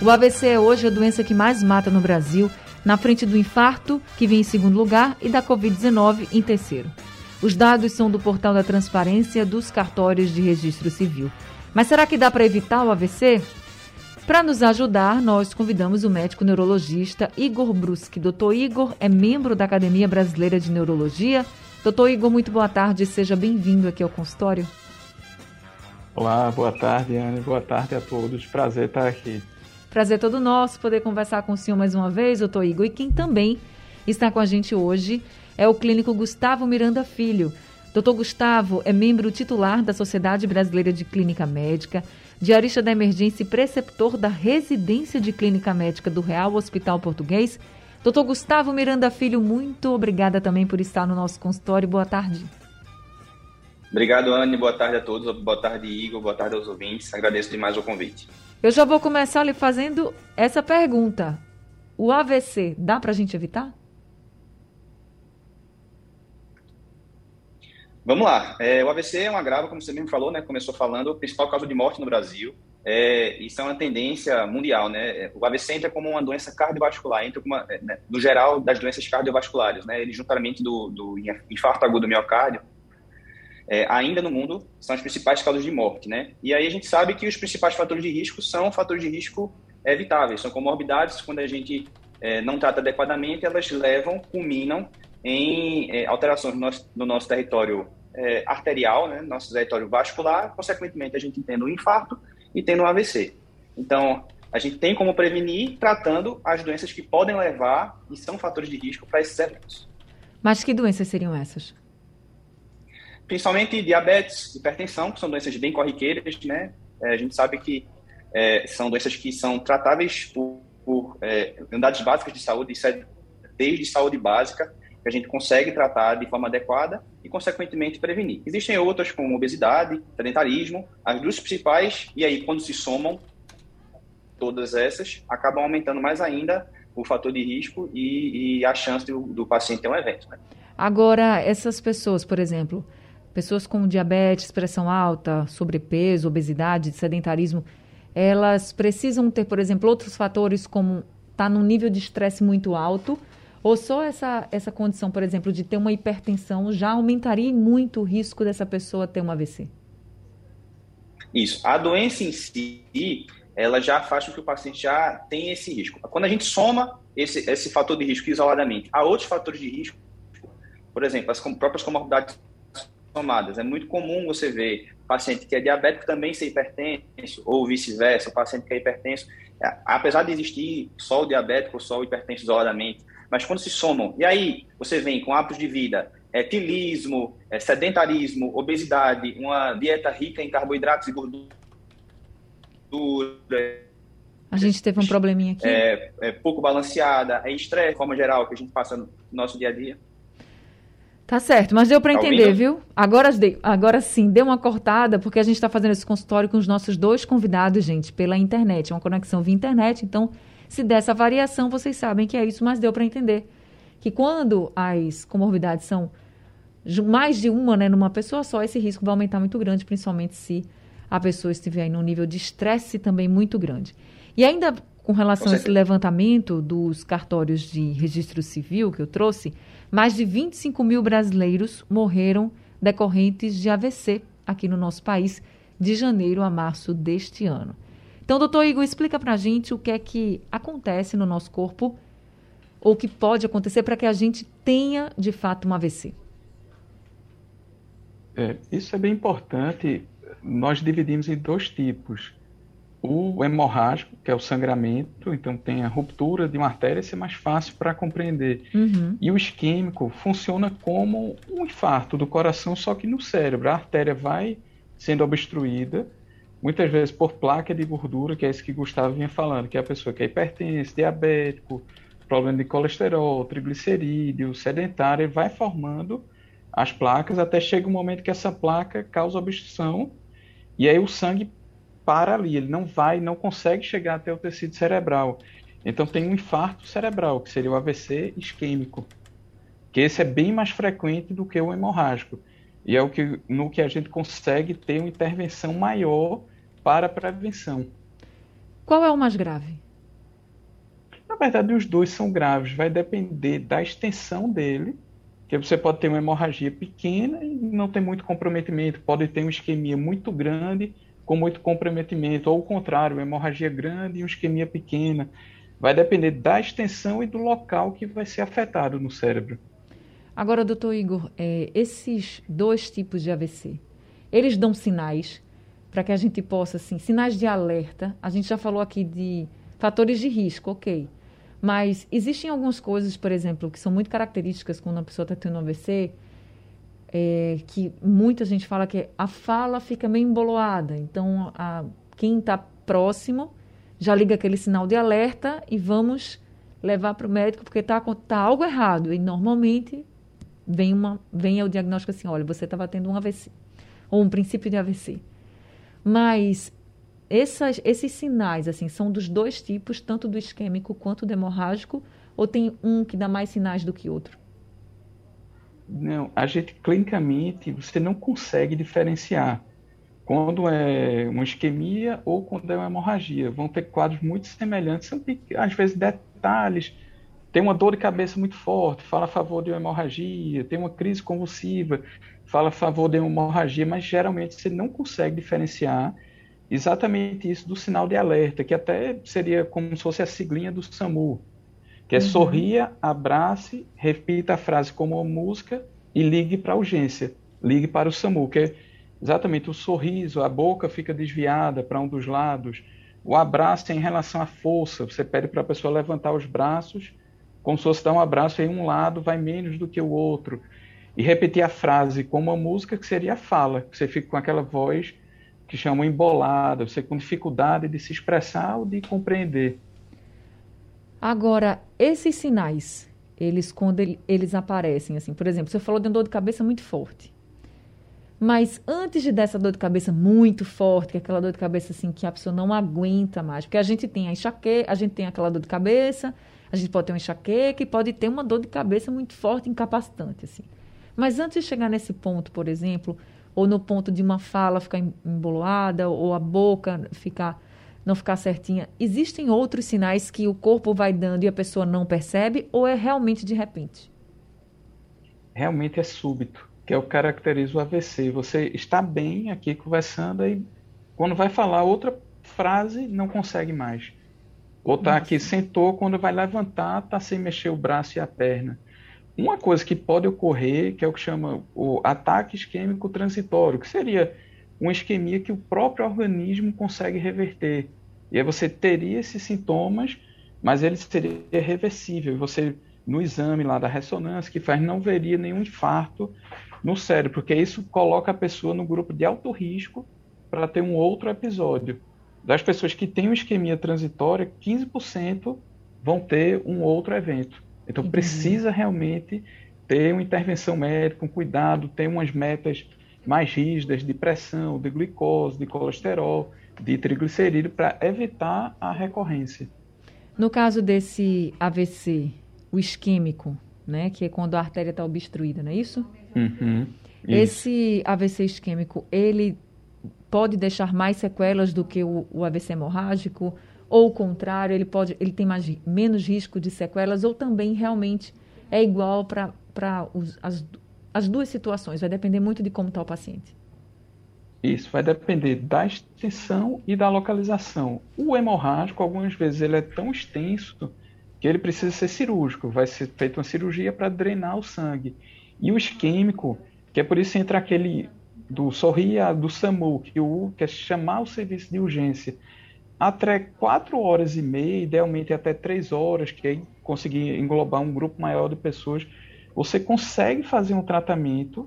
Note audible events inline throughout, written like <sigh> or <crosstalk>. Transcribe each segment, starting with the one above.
O AVC é hoje a doença que mais mata no Brasil, na frente do infarto, que vem em segundo lugar, e da Covid-19 em terceiro. Os dados são do portal da transparência dos cartórios de registro civil. Mas será que dá para evitar o AVC? Para nos ajudar, nós convidamos o médico neurologista Igor Bruschi. Doutor Igor é membro da Academia Brasileira de Neurologia Doutor Igor, muito boa tarde, seja bem-vindo aqui ao consultório. Olá, boa tarde, Anne, boa tarde a todos, prazer estar aqui. Prazer todo nosso poder conversar com o senhor mais uma vez, doutor Igor, e quem também está com a gente hoje é o clínico Gustavo Miranda Filho. Doutor Gustavo é membro titular da Sociedade Brasileira de Clínica Médica, diarista da emergência e preceptor da residência de clínica médica do Real Hospital Português Doutor Gustavo Miranda Filho, muito obrigada também por estar no nosso consultório. Boa tarde. Obrigado, Anne. Boa tarde a todos. Boa tarde, Igor. Boa tarde aos ouvintes. Agradeço demais o convite. Eu já vou começar lhe fazendo essa pergunta. O AVC dá para a gente evitar? Vamos lá. É, o AVC é um agravo, como você mesmo falou, né? Começou falando, principal causa de morte no Brasil. É, isso é uma tendência mundial, né? O AVC entra como uma doença cardiovascular, entra como uma, né, no geral das doenças cardiovasculares, né? Ele juntamente do, do infarto agudo do miocárdio, é, ainda no mundo são as principais causas de morte, né? E aí a gente sabe que os principais fatores de risco são fatores de risco evitáveis, são comorbidades quando a gente é, não trata adequadamente, elas levam, culminam em é, alterações no nosso, no nosso território é, arterial, né? Nosso território vascular, consequentemente a gente tendo um infarto e tendo um AVC. Então, a gente tem como prevenir tratando as doenças que podem levar e são fatores de risco para esses eventos. Mas que doenças seriam essas? Principalmente diabetes, hipertensão, que são doenças bem corriqueiras, né? É, a gente sabe que é, são doenças que são tratáveis por, por é, unidades básicas de saúde, é desde saúde básica, que a gente consegue tratar de forma adequada e, consequentemente, prevenir. Existem outras, como obesidade, sedentarismo, as duas principais, e aí, quando se somam todas essas, acabam aumentando mais ainda o fator de risco e, e a chance do, do, paciente ter um evento. Né? Agora, essas pessoas, por exemplo, pessoas com diabetes, pressão alta, sobrepeso, obesidade, sedentarismo, elas precisam ter, por exemplo, outros fatores como estar tá num nível de estresse muito alto ou só essa, essa condição, por exemplo, de ter uma hipertensão já aumentaria muito o risco dessa pessoa ter um AVC? Isso. A doença em si, ela já faz com que o paciente já tenha esse risco. Quando a gente soma esse, esse fator de risco isoladamente a outros fatores de risco, por exemplo, as próprias comorbidades somadas, é muito comum você ver paciente que é diabético também ser hipertenso, ou vice-versa, o paciente que é hipertenso, é, apesar de existir só o diabético ou só o hipertenso isoladamente, mas quando se somam, e aí você vem com hábitos de vida, é, tilismo, é, sedentarismo, obesidade, uma dieta rica em carboidratos e gordura. A gente teve um probleminha aqui. É, é pouco balanceada, é estresse, de forma geral, que a gente passa no nosso dia a dia. Tá certo, mas deu para tá entender, ouvindo? viu? Agora, agora sim, deu uma cortada, porque a gente está fazendo esse consultório com os nossos dois convidados, gente, pela internet. É uma conexão via internet, então se dessa variação, vocês sabem que é isso, mas deu para entender que quando as comorbidades são mais de uma, né, numa pessoa só, esse risco vai aumentar muito grande, principalmente se a pessoa estiver em um nível de estresse também muito grande. E ainda com relação a esse levantamento dos cartórios de registro civil que eu trouxe, mais de 25 mil brasileiros morreram decorrentes de AVC aqui no nosso país, de janeiro a março deste ano. Então, doutor Igor, explica para a gente o que é que acontece no nosso corpo ou que pode acontecer para que a gente tenha, de fato, um AVC. É, isso é bem importante. Nós dividimos em dois tipos. O hemorrágico, que é o sangramento, então tem a ruptura de uma artéria, isso é mais fácil para compreender. Uhum. E o isquêmico funciona como um infarto do coração, só que no cérebro. A artéria vai sendo obstruída muitas vezes por placa de gordura, que é isso que Gustavo vinha falando, que é a pessoa que é hipertensa, diabético, problema de colesterol, triglicerídeo, sedentário, vai formando as placas até chega um momento que essa placa causa obstrução e aí o sangue para ali, ele não vai, não consegue chegar até o tecido cerebral. Então tem um infarto cerebral, que seria o AVC isquêmico, que esse é bem mais frequente do que o hemorrágico. E é o que, no que a gente consegue ter uma intervenção maior para a prevenção. Qual é o mais grave? Na verdade, os dois são graves. Vai depender da extensão dele, que você pode ter uma hemorragia pequena e não ter muito comprometimento. Pode ter uma isquemia muito grande com muito comprometimento, ou o contrário, hemorragia grande e uma isquemia pequena. Vai depender da extensão e do local que vai ser afetado no cérebro. Agora, doutor Igor, é, esses dois tipos de AVC, eles dão sinais para que a gente possa, assim, sinais de alerta. A gente já falou aqui de fatores de risco, ok. Mas existem algumas coisas, por exemplo, que são muito características quando uma pessoa está tendo um AVC, é, que muita gente fala que a fala fica meio emboloada. Então, a, quem está próximo já liga aquele sinal de alerta e vamos levar para o médico porque está tá algo errado. E normalmente vem, uma, vem o diagnóstico assim, olha, você estava tendo um AVC, ou um princípio de AVC. Mas essas, esses sinais, assim, são dos dois tipos, tanto do isquêmico quanto do hemorrágico, ou tem um que dá mais sinais do que outro? Não, a gente clinicamente você não consegue diferenciar quando é uma isquemia ou quando é uma hemorragia. Vão ter quadros muito semelhantes, são às vezes detalhes. Tem uma dor de cabeça muito forte, fala a favor de uma hemorragia. Tem uma crise convulsiva, fala a favor de uma hemorragia, mas geralmente você não consegue diferenciar exatamente isso do sinal de alerta, que até seria como se fosse a siglinha do SAMU, que é uhum. sorria, abrace, repita a frase como uma música e ligue para a urgência, ligue para o SAMU, que é exatamente o sorriso, a boca fica desviada para um dos lados, o abraço é em relação à força, você pede para a pessoa levantar os braços, como se fosse dar um abraço em um lado vai menos do que o outro, e repetir a frase como uma música que seria a fala, que você fica com aquela voz que chamam embolada, você com dificuldade de se expressar ou de compreender. Agora, esses sinais, eles quando ele, eles aparecem, assim, por exemplo, você falou de uma dor de cabeça muito forte. Mas antes de dessa dor de cabeça muito forte, que é aquela dor de cabeça assim que a pessoa não aguenta mais, porque a gente tem a enxaqueca, a gente tem aquela dor de cabeça, a gente pode ter uma enxaqueca e pode ter uma dor de cabeça muito forte, incapacitante, assim. Mas antes de chegar nesse ponto, por exemplo, ou no ponto de uma fala ficar emboloada, ou a boca ficar não ficar certinha. Existem outros sinais que o corpo vai dando e a pessoa não percebe, ou é realmente de repente? Realmente é súbito, que é o que caracteriza o AVC. Você está bem aqui conversando e quando vai falar outra frase não consegue mais. Ou está aqui, sentou, quando vai levantar, está sem mexer o braço e a perna. Uma coisa que pode ocorrer, que é o que chama o ataque isquêmico transitório, que seria uma isquemia que o próprio organismo consegue reverter. E aí você teria esses sintomas, mas ele seria reversível. Você, no exame lá da ressonância que faz, não veria nenhum infarto no cérebro, porque isso coloca a pessoa no grupo de alto risco para ter um outro episódio. Das pessoas que têm uma isquemia transitória, 15% vão ter um outro evento. Então Entendi. precisa realmente ter uma intervenção médica, um cuidado, ter umas metas mais rígidas de pressão, de glicose, de colesterol, de triglicerídeo para evitar a recorrência. No caso desse AVC, o isquêmico, né, que é quando a artéria está obstruída, não é isso? Uhum, Esse AVC isquêmico, ele pode deixar mais sequelas do que o, o AVC hemorrágico? ou o contrário, ele pode, ele tem mais, menos risco de sequelas, ou também realmente é igual para as, as duas situações, vai depender muito de como está o paciente. Isso vai depender da extensão e da localização. O hemorrágico, algumas vezes, ele é tão extenso que ele precisa ser cirúrgico, vai ser feita uma cirurgia para drenar o sangue. E o isquêmico, que é por isso entra aquele do sorria do SAMU, que o que é chamar o serviço de urgência até quatro horas e meia, idealmente até três horas, que aí conseguir englobar um grupo maior de pessoas, você consegue fazer um tratamento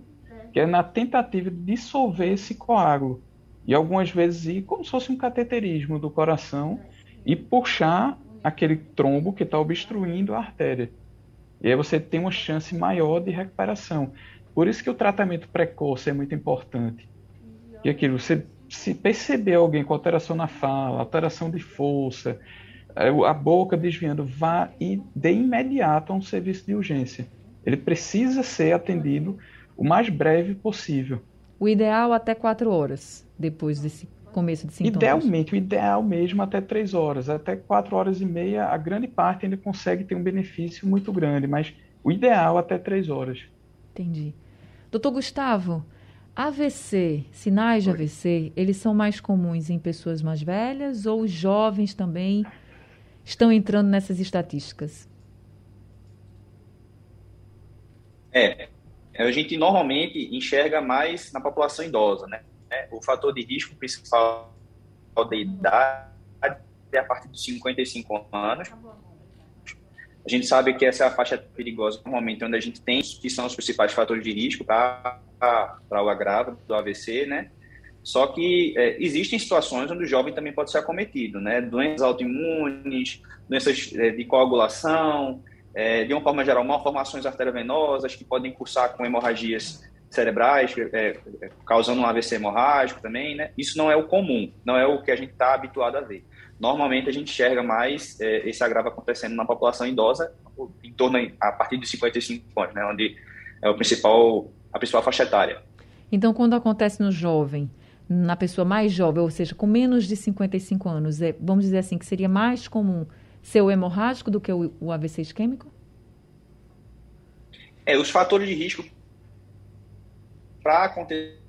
que é na tentativa de dissolver esse coágulo. e algumas vezes ir como se fosse um cateterismo do coração e puxar aquele trombo que está obstruindo a artéria. E aí você tem uma chance maior de recuperação. Por isso que o tratamento precoce é muito importante. E aquilo, você se perceber alguém com alteração na fala, alteração de força, é, a boca desviando, vá e de imediato a um serviço de urgência. Ele precisa ser atendido o mais breve possível. O ideal até quatro horas depois desse começo de sintomas? Idealmente, o ideal mesmo até três horas. Até quatro horas e meia, a grande parte ainda consegue ter um benefício muito grande, mas o ideal até três horas. Entendi. Doutor Gustavo, AVC, sinais de AVC, eles são mais comuns em pessoas mais velhas ou os jovens também estão entrando nessas estatísticas? É, a gente normalmente enxerga mais na população idosa, né? O fator de risco principal da idade é a partir dos 55 anos. A gente sabe que essa é a faixa perigosa normalmente onde a gente tem que são os principais fatores de risco para o agravo do AVC, né? Só que é, existem situações onde o jovem também pode ser acometido, né? Doenças autoimunes, doenças é, de coagulação, é, de uma forma geral, malformações arteriovenosas que podem cursar com hemorragias cerebrais, é, é, causando um AVC hemorrágico também, né? Isso não é o comum, não é o que a gente está habituado a ver. Normalmente a gente enxerga mais é, esse agravo acontecendo na população idosa, em torno a partir de 55 anos, né? Onde é o principal, a principal faixa etária. Então, quando acontece no jovem, na pessoa mais jovem, ou seja, com menos de 55 anos, é, vamos dizer assim, que seria mais comum ser o hemorrágico do que o, o AVC isquêmico? É, os fatores de risco para acontecer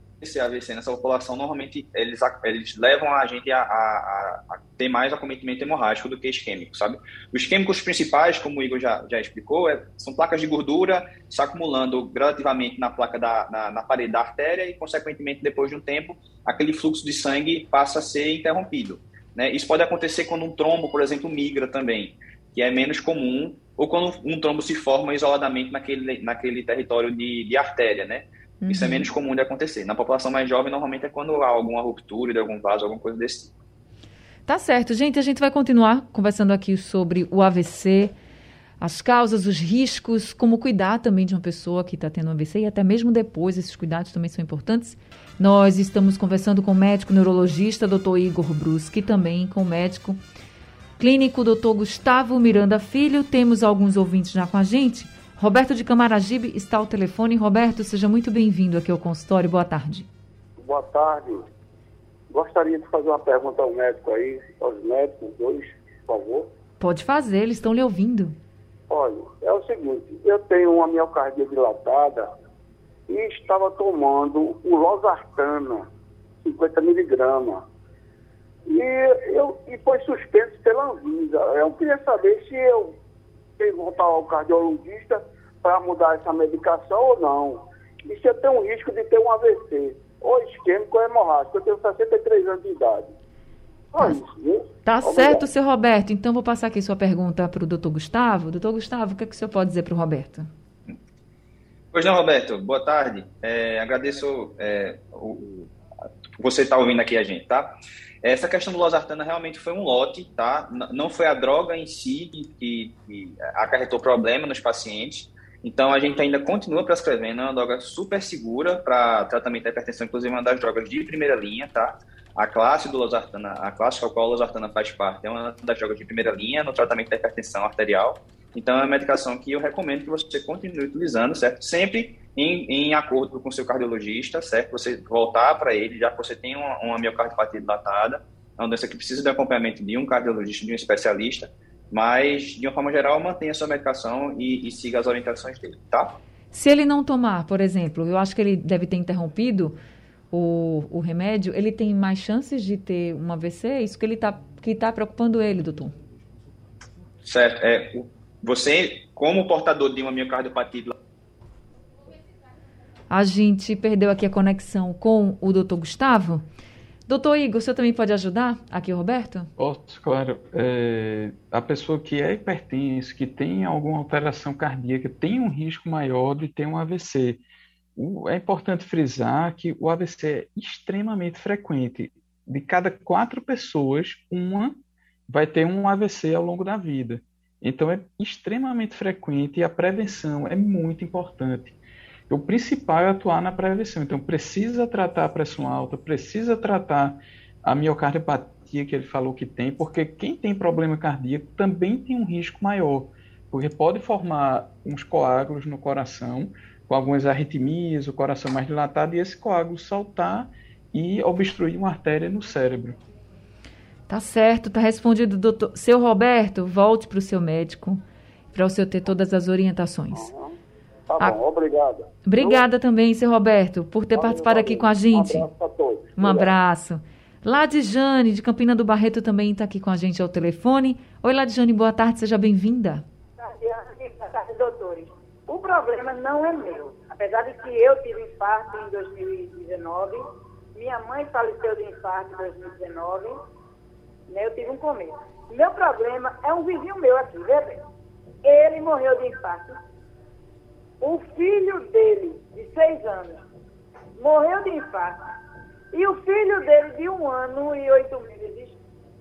AVC nessa população, normalmente eles, eles levam a gente a, a, a, ter mais acometimento hemorrágico do que isquêmico, sabe? Os isquêmicos principais, como o Igor já, já explicou, é, são placas de gordura se acumulando gradativamente na placa da na, na, parede da artéria e, consequentemente, depois de um tempo, aquele fluxo de sangue passa a ser interrompido. Né? Isso pode acontecer quando um trombo, por exemplo, migra também, que é menos comum, ou quando um trombo se forma isoladamente naquele, naquele território de, de artéria, né? Uhum. Isso é uhum. menos comum de acontecer. Na população mais jovem, normalmente é quando há alguma ruptura de algum vaso, alguma coisa desse tipo. Tá certo, gente. A gente vai continuar conversando aqui sobre o AVC, as causas, os riscos, como cuidar também de uma pessoa que está tendo um AVC e até mesmo depois, esses cuidados também são importantes. Nós estamos conversando com o médico neurologista, Dr. Igor Bruschi, também com o médico clínico, Dr. Gustavo Miranda Filho. Temos alguns ouvintes já com a gente. Roberto de Camaragibe está ao telefone. Roberto, seja muito bem-vindo aqui ao consultório. Boa tarde. Boa tarde. Gostaria de fazer uma pergunta ao médico aí, aos médicos dois, por favor. Pode fazer, eles estão lhe ouvindo. Olha, é o seguinte, eu tenho uma miocardia dilatada e estava tomando o losartana, 50 miligramas. E, eu, e foi suspenso pela Anvisa. Eu queria saber se eu tem que voltar ao cardiologista para mudar essa medicação ou não. E se eu tenho um risco de ter um AVC, ou isquêmico ou hemorrágico. Eu tenho 63 anos de idade. Só tá, isso, viu? Tá certo, seu Roberto. Então, vou passar aqui sua pergunta para o doutor Gustavo. Doutor Gustavo, o que, é que o senhor pode dizer para o Roberto? Pois não, Roberto. Boa tarde. É, agradeço é, o, você estar tá ouvindo aqui a gente, tá? Essa questão do losartana realmente foi um lote, tá? Não foi a droga em si que, que acarretou problema nos pacientes. Então, a gente ainda continua prescrevendo, é uma droga super segura para tratamento da hipertensão, inclusive uma das drogas de primeira linha, tá? A classe do losartana, a classe a qual o losartana faz parte, é uma das drogas de primeira linha no tratamento da hipertensão arterial. Então, é uma medicação que eu recomendo que você continue utilizando, certo? Sempre em, em acordo com o seu cardiologista, certo? Você voltar para ele, já que você tem uma, uma miocardiopatia dilatada, é uma doença que precisa de acompanhamento de um cardiologista, de um especialista, mas, de uma forma geral, mantenha a sua medicação e, e siga as orientações dele, tá? Se ele não tomar, por exemplo, eu acho que ele deve ter interrompido o, o remédio, ele tem mais chances de ter um AVC? É isso que ele está que tá preocupando ele, doutor? Certo. É, você, como portador de uma miocardiopatia a gente perdeu aqui a conexão com o doutor Gustavo. Doutor Igor, o senhor também pode ajudar aqui, Roberto? Posso, claro. É, a pessoa que é hipertensa, que tem alguma alteração cardíaca, tem um risco maior de ter um AVC. É importante frisar que o AVC é extremamente frequente. De cada quatro pessoas, uma vai ter um AVC ao longo da vida. Então, é extremamente frequente e a prevenção é muito importante. O principal é atuar na prevenção. Então, precisa tratar a pressão alta, precisa tratar a miocardiopatia que ele falou que tem, porque quem tem problema cardíaco também tem um risco maior, porque pode formar uns coágulos no coração, com algumas arritmias, o coração mais dilatado, e esse coágulo saltar e obstruir uma artéria no cérebro. Tá certo, tá respondido, doutor. Seu Roberto, volte para o seu médico, para o senhor ter todas as orientações. Uhum. Tá bom, a... obrigada. Obrigada Eu... também, seu Roberto, por ter valeu, participado valeu. aqui com a gente. Um abraço a todos. Um abraço. Ladjane, de Campina do Barreto, também está aqui com a gente ao telefone. Oi, Ladjane, boa tarde, seja bem-vinda. Boa tarde, doutores. O problema não é meu. Apesar de que eu tive infarto em 2019, minha mãe faleceu de infarto em 2019 né? Eu tive um começo. Meu problema é um vizinho meu aqui, vê bem. Ele morreu de infarto. O filho dele, de seis anos, morreu de infarto. E o filho dele, de um ano e oito meses,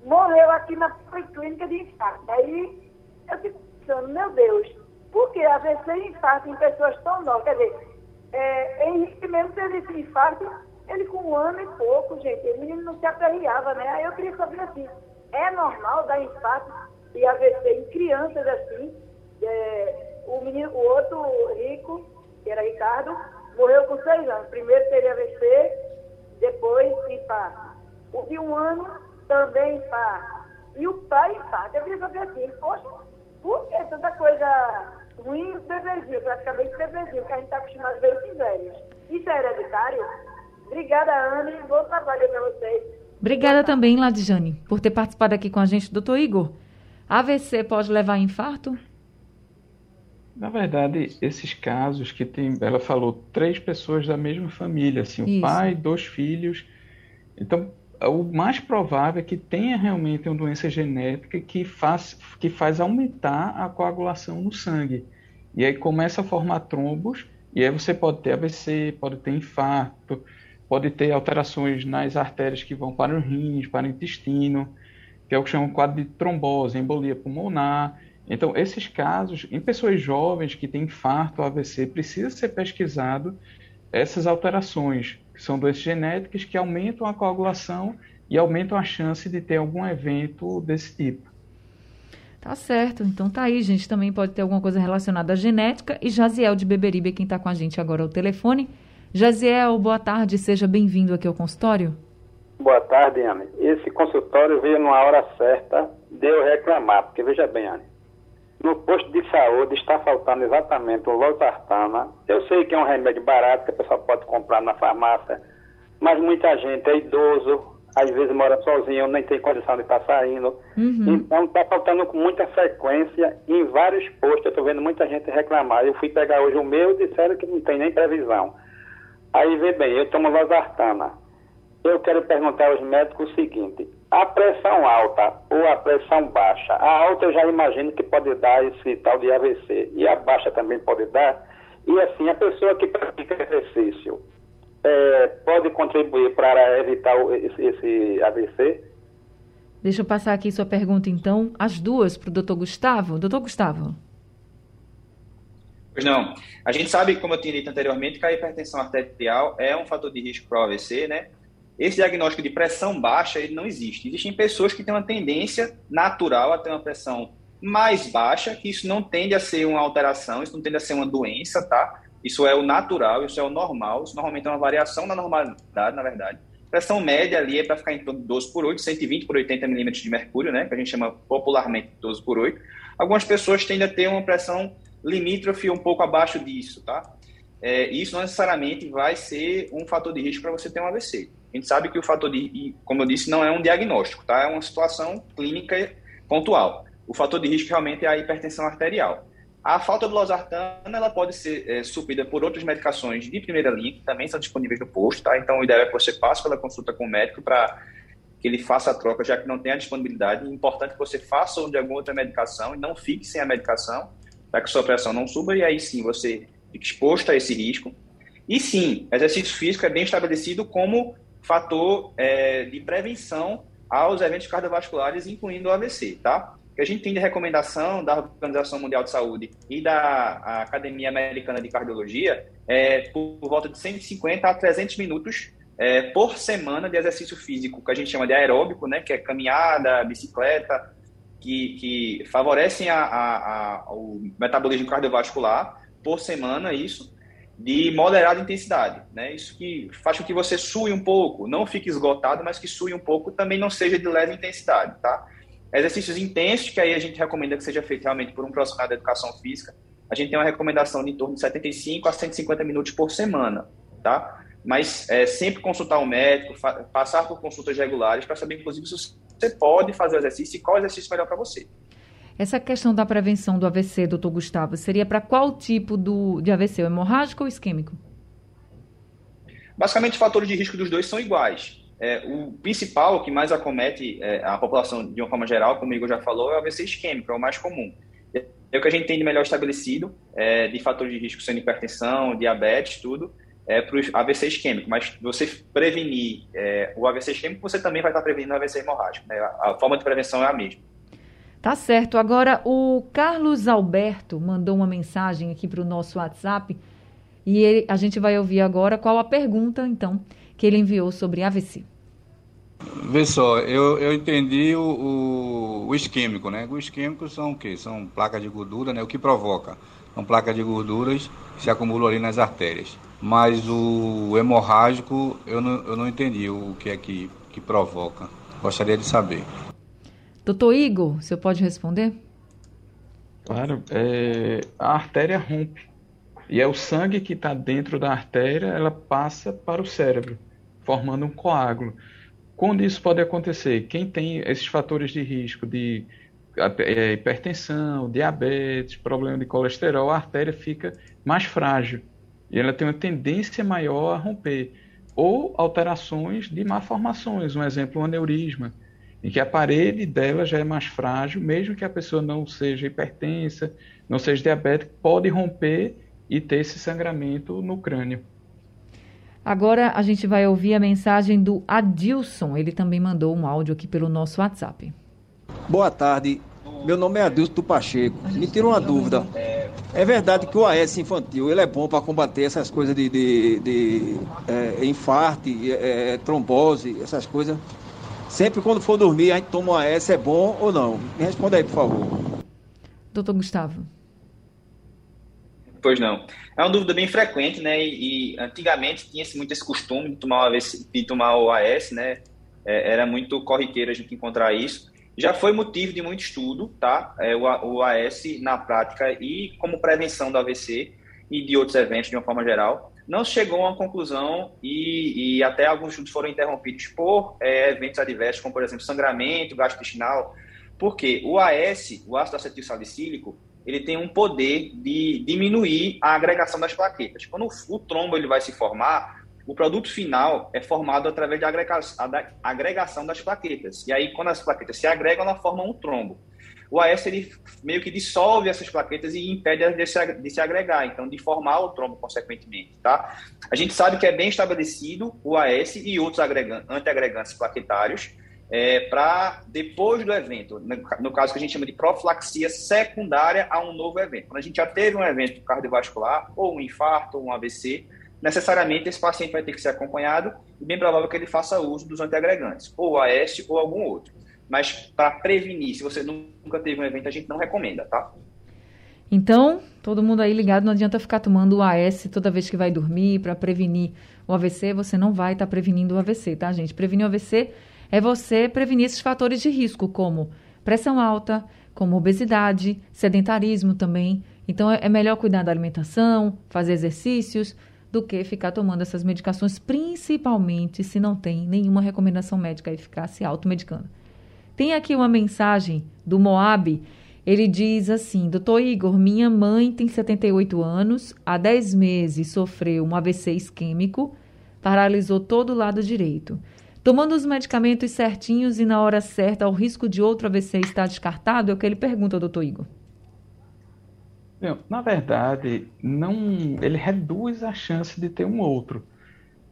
morreu aqui na clínica de infarto. Aí eu fico pensando, meu Deus, por que AVC e infarto em pessoas tão novas? Quer dizer, é, Henrique mesmo teve esse infarto ele com um ano e pouco, gente, o menino não se aperreava, né? Aí eu queria saber assim, é normal dar infarto e AVC em crianças assim? É, o, menino, o outro rico, que era Ricardo, morreu com seis anos. Primeiro teve AVC, depois infarto. O de um ano também infarto. E o pai infarto. Eu queria saber assim, poxa, por que tanta coisa ruim bebezinho, praticamente bebezinho, que a gente está acostumado a ver esses velhos? Isso é hereditário? Obrigada, Anne. Bom trabalho para vocês. Obrigada também, Ladjane, por ter participado aqui com a gente. Doutor Igor, AVC pode levar a infarto? Na verdade, esses casos que tem, ela falou, três pessoas da mesma família, assim, Isso. o pai, dois filhos. Então, o mais provável é que tenha realmente uma doença genética que faz, que faz aumentar a coagulação no sangue. E aí começa a formar trombos, e aí você pode ter AVC, pode ter infarto, pode ter alterações nas artérias que vão para o rins, para o intestino, que é o que chama quadro de trombose, embolia pulmonar. Então, esses casos, em pessoas jovens que têm infarto, AVC, precisa ser pesquisado essas alterações, que são doenças genéticas que aumentam a coagulação e aumentam a chance de ter algum evento desse tipo. Tá certo. Então tá aí, gente. Também pode ter alguma coisa relacionada à genética. E Jaziel de Beberibe, quem está com a gente agora ao telefone. Jaziel, boa tarde, seja bem-vindo aqui ao consultório. Boa tarde, Anne. Esse consultório veio numa hora certa de eu reclamar, porque veja bem, Anne, no posto de saúde está faltando exatamente o losartana. Eu sei que é um remédio barato que a pessoa pode comprar na farmácia, mas muita gente é idoso, às vezes mora sozinho, nem tem condição de estar saindo. Uhum. Então está faltando com muita frequência em vários postos. Eu estou vendo muita gente reclamar. Eu fui pegar hoje o meu e disseram que não tem nem previsão. Aí vê bem, eu tomo losartana. Eu quero perguntar aos médicos o seguinte: a pressão alta ou a pressão baixa? A alta eu já imagino que pode dar esse tal de AVC, e a baixa também pode dar. E assim, a pessoa que pratica exercício é, pode contribuir para evitar esse, esse AVC? Deixa eu passar aqui sua pergunta, então, as duas para o doutor Gustavo. Doutor Gustavo. Pois não. A gente sabe, como eu tinha dito anteriormente, que a hipertensão arterial é um fator de risco para o AVC, né? Esse diagnóstico de pressão baixa, ele não existe. Existem pessoas que têm uma tendência natural a ter uma pressão mais baixa, que isso não tende a ser uma alteração, isso não tende a ser uma doença, tá? Isso é o natural, isso é o normal, isso normalmente é uma variação da normalidade, na verdade. Pressão média ali é para ficar em torno de 12 por 8, 120 por 80 milímetros de mercúrio, né? Que a gente chama popularmente 12 por 8. Algumas pessoas tendem a ter uma pressão limítrofe um pouco abaixo disso, tá? É, isso não necessariamente vai ser um fator de risco para você ter um AVC. A gente sabe que o fator de, como eu disse, não é um diagnóstico, tá? É uma situação clínica pontual. O fator de risco realmente é a hipertensão arterial. A falta de losartana ela pode ser é, suprida por outras medicações de primeira linha, que também são disponíveis no posto, tá? Então, o ideal é que você passe pela consulta com o médico para que ele faça a troca, já que não tem a disponibilidade. É importante que você faça uso de alguma outra medicação e não fique sem a medicação para que sua pressão não suba e aí sim você fique exposto a esse risco. E sim, exercício físico é bem estabelecido como fator é, de prevenção aos eventos cardiovasculares, incluindo o AVC, tá? que a gente tem de recomendação da Organização Mundial de Saúde e da Academia Americana de Cardiologia é por volta de 150 a 300 minutos é, por semana de exercício físico, que a gente chama de aeróbico, né, que é caminhada, bicicleta, que, que favorecem a, a, a, o metabolismo cardiovascular por semana, isso, de moderada intensidade. Né? Isso que faz com que você sue um pouco, não fique esgotado, mas que sue um pouco, também não seja de leve intensidade, tá? Exercícios intensos, que aí a gente recomenda que seja feito realmente por um profissional da educação física. A gente tem uma recomendação de em torno de 75 a 150 minutos por semana, tá? Mas é, sempre consultar um médico, passar por consultas regulares para saber, inclusive, se você pode fazer o exercício e qual exercício melhor para você. Essa questão da prevenção do AVC, doutor Gustavo, seria para qual tipo do, de AVC? O hemorrágico ou isquêmico? Basicamente, os fatores de risco dos dois são iguais. É, o principal que mais acomete é, a população de uma forma geral, como o Igor já falou, é o AVC isquêmico, é o mais comum. É o que a gente tem de melhor estabelecido, é, de fatores de risco sendo hipertensão, diabetes, tudo, é para o AVC isquêmico. Mas você prevenir é, o AVC isquêmico, você também vai estar prevenindo o AVC hemorrágico. Né? A, a forma de prevenção é a mesma. Tá certo. Agora, o Carlos Alberto mandou uma mensagem aqui para o nosso WhatsApp e ele, a gente vai ouvir agora qual a pergunta, então, que ele enviou sobre AVC. Vê só, eu, eu entendi o, o, o, isquêmico, né? O isquêmico são o quê? São placas de gordura, né? O que provoca? São placas de gorduras que se acumulam ali nas artérias. Mas o hemorrágico, eu não, eu não entendi o que é que, que provoca. Gostaria de saber. Doutor Igor, senhor pode responder? Claro, é, a artéria rompe. E é o sangue que está dentro da artéria, ela passa para o cérebro formando um coágulo. Quando isso pode acontecer? Quem tem esses fatores de risco de é, hipertensão, diabetes, problema de colesterol, a artéria fica mais frágil e ela tem uma tendência maior a romper. Ou alterações de malformações, um exemplo, um aneurisma, em que a parede dela já é mais frágil, mesmo que a pessoa não seja hipertensa, não seja diabética, pode romper e ter esse sangramento no crânio. Agora a gente vai ouvir a mensagem do Adilson. Ele também mandou um áudio aqui pelo nosso WhatsApp. Boa tarde. Meu nome é Adilson do Pacheco. Me tira uma dúvida. É verdade que o AS infantil ele é bom para combater essas coisas de, de, de é, infarto, é, é, trombose, essas coisas? Sempre quando for dormir, a gente toma o AS, é bom ou não? Me responda aí, por favor. Doutor Gustavo. Pois não. É uma dúvida bem frequente, né? E, e antigamente tinha-se muito esse costume de tomar, o de tomar o AS, né? É, era muito corriqueiro a gente encontrar isso. Já foi motivo de muito estudo, tá? É, o, o AS na prática e como prevenção do AVC e de outros eventos de uma forma geral. Não chegou a uma conclusão e, e até alguns estudos foram interrompidos por é, eventos adversos, como por exemplo sangramento gastrointestinal, porque o AS, o ácido acetil salicílico, ele tem um poder de diminuir a agregação das plaquetas. Quando o trombo ele vai se formar, o produto final é formado através da agregação das plaquetas. E aí, quando as plaquetas se agregam, elas formam um trombo. O AS ele meio que dissolve essas plaquetas e impede de se, de se agregar, então de formar o trombo consequentemente, tá? A gente sabe que é bem estabelecido o AS e outros antiagregantes plaquetários é, para depois do evento, no, caso que a gente chama de profilaxia secundária a um novo evento. Quando a gente já teve um evento cardiovascular, ou um infarto, ou um AVC, necessariamente esse paciente vai ter que ser acompanhado e bem provável que ele faça uso dos antiagregantes, ou AS ou algum outro. Mas para prevenir, se você nunca teve um evento, a gente não recomenda, tá? Então, todo mundo aí ligado, não adianta ficar tomando o AS toda vez que vai dormir para prevenir o AVC, você não vai estar tá prevenindo o AVC, tá, gente? Prevenir o AVC é você prevenir esses fatores de risco, como pressão alta, como obesidade, sedentarismo também. Então, é, é melhor cuidar da alimentação, fazer exercícios, do que ficar tomando essas medicações, principalmente se não tem nenhuma recomendação médica e ficar se automedicando. Tem aqui uma mensagem do Moab. Ele diz assim: Doutor Igor, minha mãe tem 78 anos, há 10 meses sofreu um AVC isquêmico, paralisou todo o lado direito. Tomando os medicamentos certinhos e na hora certa, o risco de outro AVC estar descartado? É o que ele pergunta, doutor Igor. Na verdade, não, ele reduz a chance de ter um outro.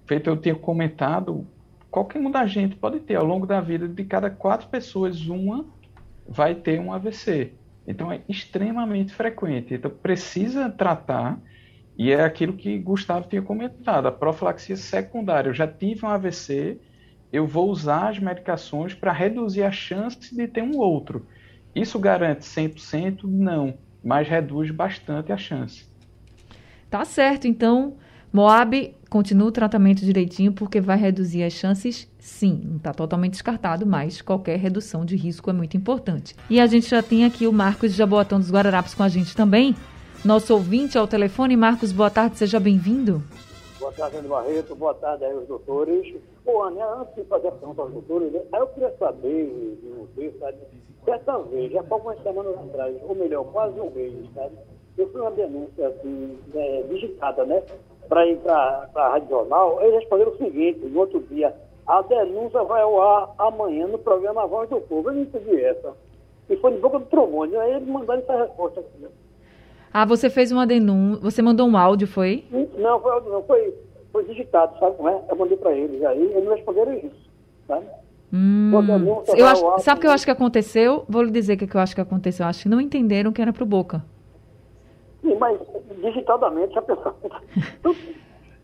Feito eu tinha comentado, qualquer um da gente pode ter ao longo da vida, de cada quatro pessoas, uma vai ter um AVC. Então é extremamente frequente. Então precisa tratar, e é aquilo que Gustavo tinha comentado, a profilaxia secundária. Eu já tive um AVC, eu vou usar as medicações para reduzir a chance de ter um outro. Isso garante 100%? Não mas reduz bastante a chance. Tá certo, então Moab continua o tratamento direitinho porque vai reduzir as chances, sim. Não está totalmente descartado, mas qualquer redução de risco é muito importante. E a gente já tem aqui o Marcos de Jaboatão dos Guararapes com a gente também. Nosso ouvinte ao telefone. Marcos, boa tarde, seja bem-vindo. Boa tarde, André Barreto. Boa tarde aí aos doutores. Ô, Ana, antes de fazer a pergunta aos doutores, eu queria saber de você, sabe, Certa vez, já há algumas semanas atrás, ou melhor, quase um mês, sabe? Eu fiz uma denúncia assim, é, digitada, né? Para ir para a Rádio Jornal, eles responderam o seguinte, no outro dia, a denúncia vai ao ar amanhã no programa Voz do Povo. Eu não entendi essa. E foi de boca do trombone. Aí eles mandaram essa resposta aqui. Né? Ah, você fez uma denúncia. Você mandou um áudio, foi? Não, foi, não, foi, foi digitado, sabe como é? Eu mandei para eles. Aí eles responderam isso, sabe? Hum, eu acho, sabe o que eu acho que aconteceu? Vou lhe dizer o que eu acho que aconteceu. Eu acho que não entenderam que era pro Boca. Sim, mas digitadamente a pessoa. <laughs>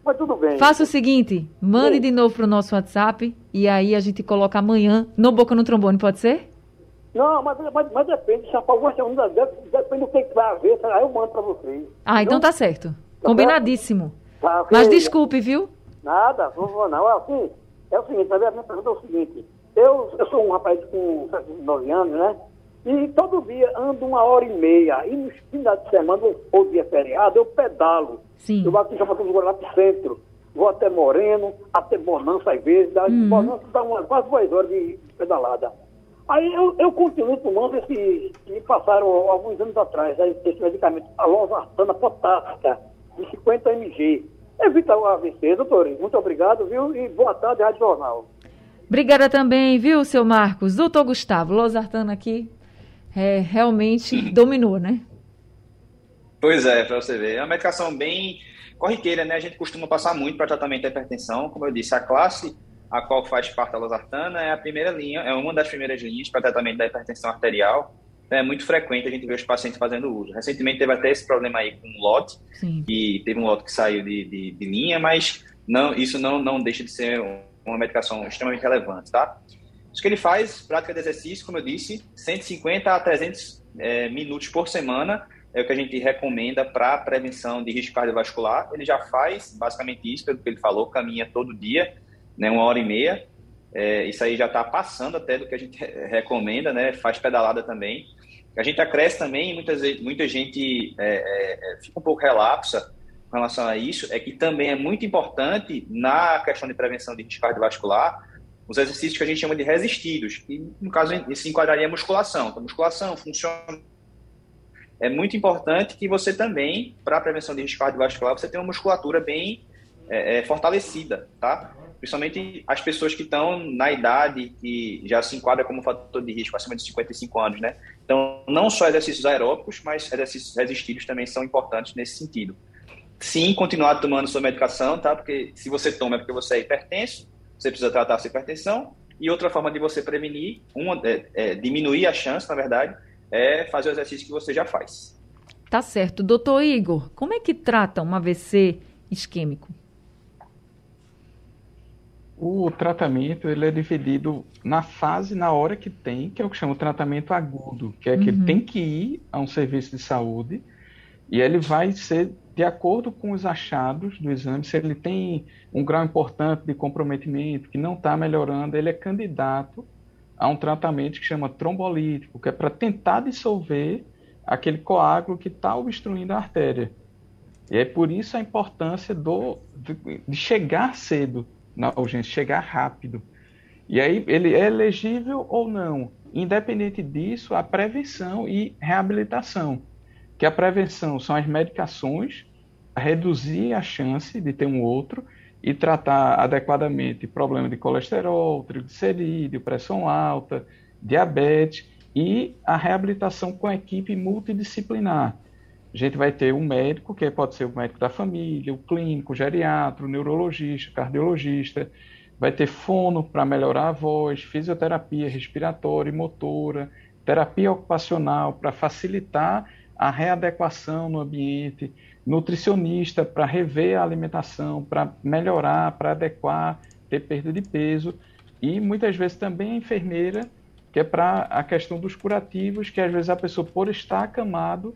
mas tudo bem. Faça o seguinte: mande Sim. de novo pro nosso WhatsApp e aí a gente coloca amanhã no Boca no Trombone, pode ser? Não, mas, mas, mas depende, se algumas segundas, depende do que vai haver, aí eu mando para vocês. Ah, então tá certo. Tá Combinadíssimo. Tá. Mas desculpe, viu? Nada, não vou não. É assim, é o seguinte, a minha pergunta é o seguinte. Eu, eu sou um rapaz com 9 anos, né? E todo dia ando uma hora e meia. E nos finais de semana, ou dia feriado, eu pedalo. Sim. Eu vou aqui em Jaboatão do Guaraná pro centro. Vou até Moreno, até Bonança às vezes. Da uhum. Bonança dá umas quase duas horas de pedalada. Aí eu, eu continuo tomando esse que passaram alguns anos atrás, esse medicamento, a losartana potássica, de 50 mg. Evita o AVC, doutores. Muito obrigado, viu? E boa tarde, Rádio Jornal. Obrigada também, viu, seu Marcos? Doutor Gustavo, Losartano aqui é, realmente dominou, né? Pois é, para você ver. É uma medicação bem corriqueira, né? A gente costuma passar muito para tratamento da hipertensão. Como eu disse, a classe a qual faz parte a losartana é a primeira linha, é uma das primeiras linhas para tratamento da hipertensão arterial. Então, é muito frequente a gente ver os pacientes fazendo uso. Recentemente teve até esse problema aí com um lote, Sim. e teve um lote que saiu de, de, de linha, mas não, isso não, não deixa de ser uma medicação extremamente relevante, tá? Isso que ele faz, prática de exercício, como eu disse, 150 a 300 é, minutos por semana é o que a gente recomenda para prevenção de risco cardiovascular. Ele já faz basicamente isso, pelo que ele falou, caminha todo dia, né, uma hora e meia. É, isso aí já está passando até do que a gente recomenda, né? Faz pedalada também. A gente acresce também, muitas muita gente é, é, é, fica um pouco relapsa com relação a isso é que também é muito importante na questão de prevenção de risco cardiovascular os exercícios que a gente chama de resistidos, e no caso se enquadraria a musculação. Então, musculação funciona. É muito importante que você também, para a prevenção de risco cardiovascular, você tenha uma musculatura bem é, é, fortalecida, tá? Principalmente as pessoas que estão na idade que já se enquadra como fator de risco acima de 55 anos, né? Então, não só exercícios aeróbicos, mas exercícios resistidos também são importantes nesse sentido sim continuar tomando sua medicação, tá? Porque se você toma é porque você é hipertenso, você precisa tratar a sua hipertensão. E outra forma de você prevenir, uma, é, é, diminuir a chance, na verdade, é fazer o exercício que você já faz. Tá certo. Doutor Igor, como é que trata um AVC isquêmico? O tratamento ele é dividido na fase, na hora que tem, que é o que chama de tratamento agudo, que é que uhum. tem que ir a um serviço de saúde e ele vai ser de acordo com os achados do exame, se ele tem um grau importante de comprometimento, que não está melhorando, ele é candidato a um tratamento que chama trombolítico, que é para tentar dissolver aquele coágulo que está obstruindo a artéria. E é por isso a importância do, de, de chegar cedo na urgência, chegar rápido. E aí ele é elegível ou não. Independente disso, a prevenção e reabilitação que a prevenção são as medicações, reduzir a chance de ter um outro e tratar adequadamente problema de colesterol, triglicerídeo, pressão alta, diabetes e a reabilitação com a equipe multidisciplinar. a gente vai ter um médico, que pode ser o médico da família, o clínico, o geriatra, o neurologista, o cardiologista, vai ter fono para melhorar a voz, fisioterapia respiratória e motora, terapia ocupacional para facilitar a readequação no ambiente, nutricionista para rever a alimentação, para melhorar, para adequar, ter perda de peso e muitas vezes também a enfermeira, que é para a questão dos curativos, que às vezes a pessoa por estar acamado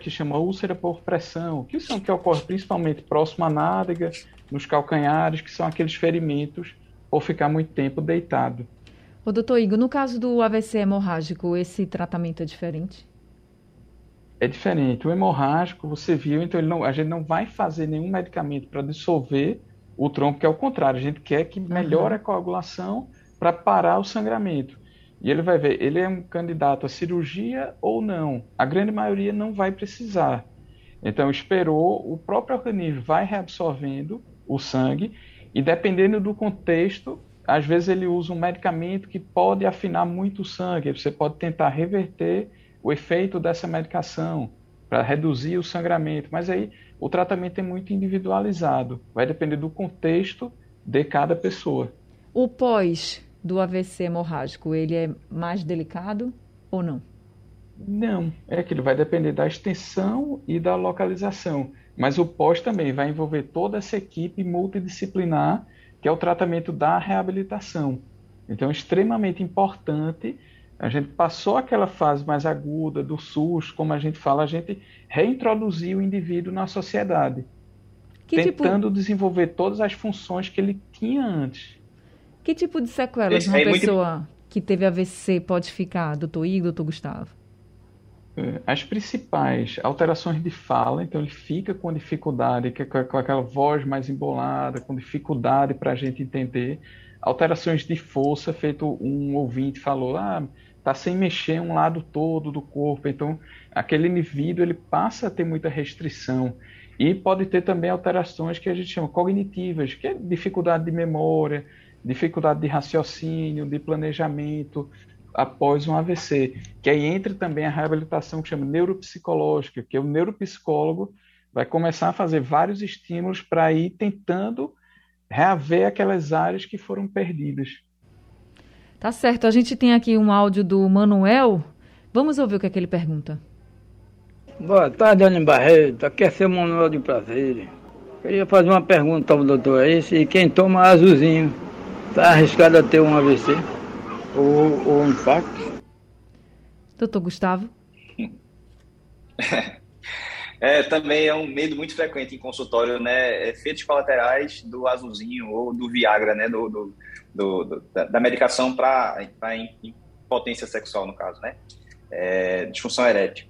que chama úlcera por pressão, que são que ocorre principalmente próximo à nádega, nos calcanhares, que são aqueles ferimentos por ficar muito tempo deitado. O doutor Igor, no caso do AVC hemorrágico, esse tratamento é diferente? É diferente. O hemorrágico, você viu, então não, a gente não vai fazer nenhum medicamento para dissolver o tronco, que é o contrário, a gente quer que melhore uhum. a coagulação para parar o sangramento. E ele vai ver, ele é um candidato a cirurgia ou não. A grande maioria não vai precisar. Então, esperou, o próprio organismo vai reabsorvendo o sangue e, dependendo do contexto, às vezes ele usa um medicamento que pode afinar muito o sangue. Você pode tentar reverter o efeito dessa medicação para reduzir o sangramento. Mas aí o tratamento é muito individualizado. Vai depender do contexto de cada pessoa. O pós do AVC hemorrágico, ele é mais delicado ou não? Não, é que ele vai depender da extensão e da localização. Mas o pós também vai envolver toda essa equipe multidisciplinar, que é o tratamento da reabilitação. Então, é extremamente importante. A gente passou aquela fase mais aguda do SUS, como a gente fala, a gente reintroduzir o indivíduo na sociedade, que tipo tentando tipo... desenvolver todas as funções que ele tinha antes. Que tipo de sequelas uma é pessoa muito... que teve AVC pode ficar, doutor Igor, doutor Gustavo? É, as principais alterações de fala, então ele fica com dificuldade, com aquela voz mais embolada, com dificuldade para a gente entender. Alterações de força, feito um ouvinte falou, ah, tá sem mexer um lado todo do corpo, então aquele indivíduo ele passa a ter muita restrição. E pode ter também alterações que a gente chama cognitivas, que é dificuldade de memória, dificuldade de raciocínio, de planejamento após um AVC, que aí entra também a reabilitação que chama neuropsicológica, que é o neuropsicólogo vai começar a fazer vários estímulos para ir tentando reaver aquelas áreas que foram perdidas. Tá certo. A gente tem aqui um áudio do Manuel. Vamos ouvir o que, é que ele pergunta. Boa tarde, Ana Barreto. Aqui é seu Manuel de Prazer. Queria fazer uma pergunta ao doutor aí, se quem toma azulzinho Está arriscado a ter um AVC ou, ou um infarto. Doutor Gustavo? <laughs> É, também é um medo muito frequente em consultório, né? Efeitos colaterais do azulzinho ou do Viagra, né? Do, do, do, do da, medicação para impotência sexual, no caso, né? É, disfunção erétil.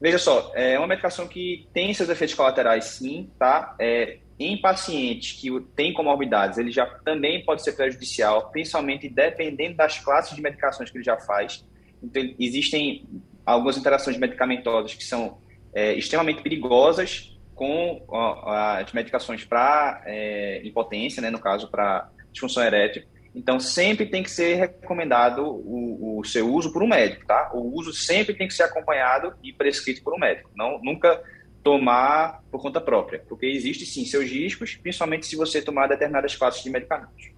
Veja só, é uma medicação que tem seus efeitos colaterais, sim, tá? É, em pacientes que têm comorbidades, ele já também pode ser prejudicial, principalmente dependendo das classes de medicações que ele já faz. Então, existem algumas interações medicamentosas que são é, extremamente perigosas com ó, as medicações para é, impotência, né, no caso, para disfunção erétil. Então, sempre tem que ser recomendado o, o, seu uso por um médico, tá? O uso sempre tem que ser acompanhado e prescrito por um médico. Não, nunca tomar por conta própria, porque existe sim seus riscos, principalmente se você tomar determinadas classes de medicamentos.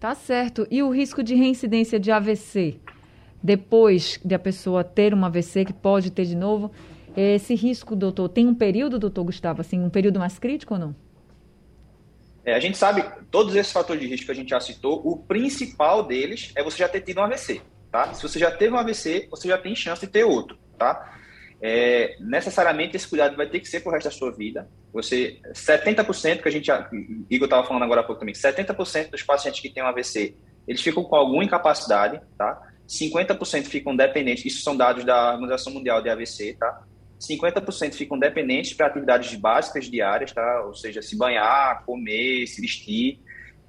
Tá certo. E o risco de reincidência de AVC? Depois de a pessoa ter um AVC, que pode ter de novo, esse risco, doutor, tem um período, doutor Gustavo, assim, um período mais crítico ou não? É, a gente sabe, todos esses fatores de risco que a gente já citou, o principal deles é você já ter tido um AVC, tá? Se você já teve um AVC, você já tem chance de ter outro, tá? é, necessariamente esse cuidado vai ter que ser para o resto da sua vida. Você, 70% que a gente, Igor estava falando agora há pouco também, 70% dos pacientes que têm um AVC, eles ficam com alguma incapacidade, tá? 50% ficam dependentes, isso são dados da Organização Mundial de AVC, tá? 50% ficam dependentes para atividades básicas diárias, tá? Ou seja, se banhar, comer, se vestir.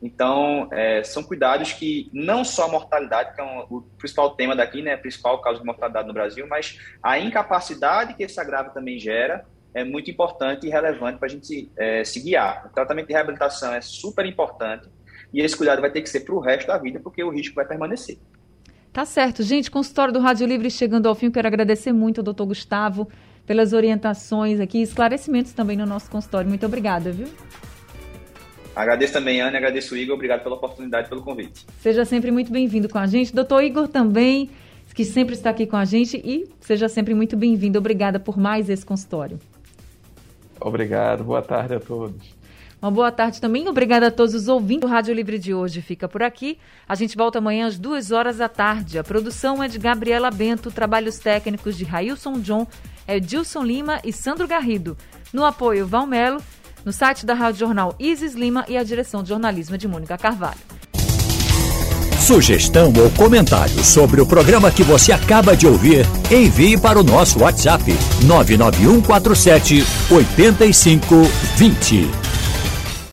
Então, é, são cuidados que não só a mortalidade, que é um, o principal tema daqui, né, a principal causa de mortalidade no Brasil, mas a incapacidade que esse agravo também gera é muito importante e relevante para a gente é, se guiar. O tratamento de reabilitação é super importante e esse cuidado vai ter que ser para o resto da vida, porque o risco vai permanecer. Tá certo, gente. Consultório do Rádio Livre chegando ao fim. Quero agradecer muito ao doutor Gustavo pelas orientações aqui, esclarecimentos também no nosso consultório. Muito obrigada, viu? Agradeço também, Ana, agradeço o Igor, obrigado pela oportunidade, pelo convite. Seja sempre muito bem-vindo com a gente. Doutor Igor também, que sempre está aqui com a gente e seja sempre muito bem-vindo. Obrigada por mais esse consultório. Obrigado, boa tarde a todos. Uma boa tarde também. Obrigada a todos os ouvintes. O Rádio Livre de hoje fica por aqui. A gente volta amanhã às duas horas da tarde. A produção é de Gabriela Bento, trabalhos técnicos de Railson John, Edilson Lima e Sandro Garrido. No apoio, Valmelo no site da Rádio Jornal Isis Lima e a direção de jornalismo de Mônica Carvalho. Sugestão ou comentário sobre o programa que você acaba de ouvir, envie para o nosso WhatsApp 99147 8520.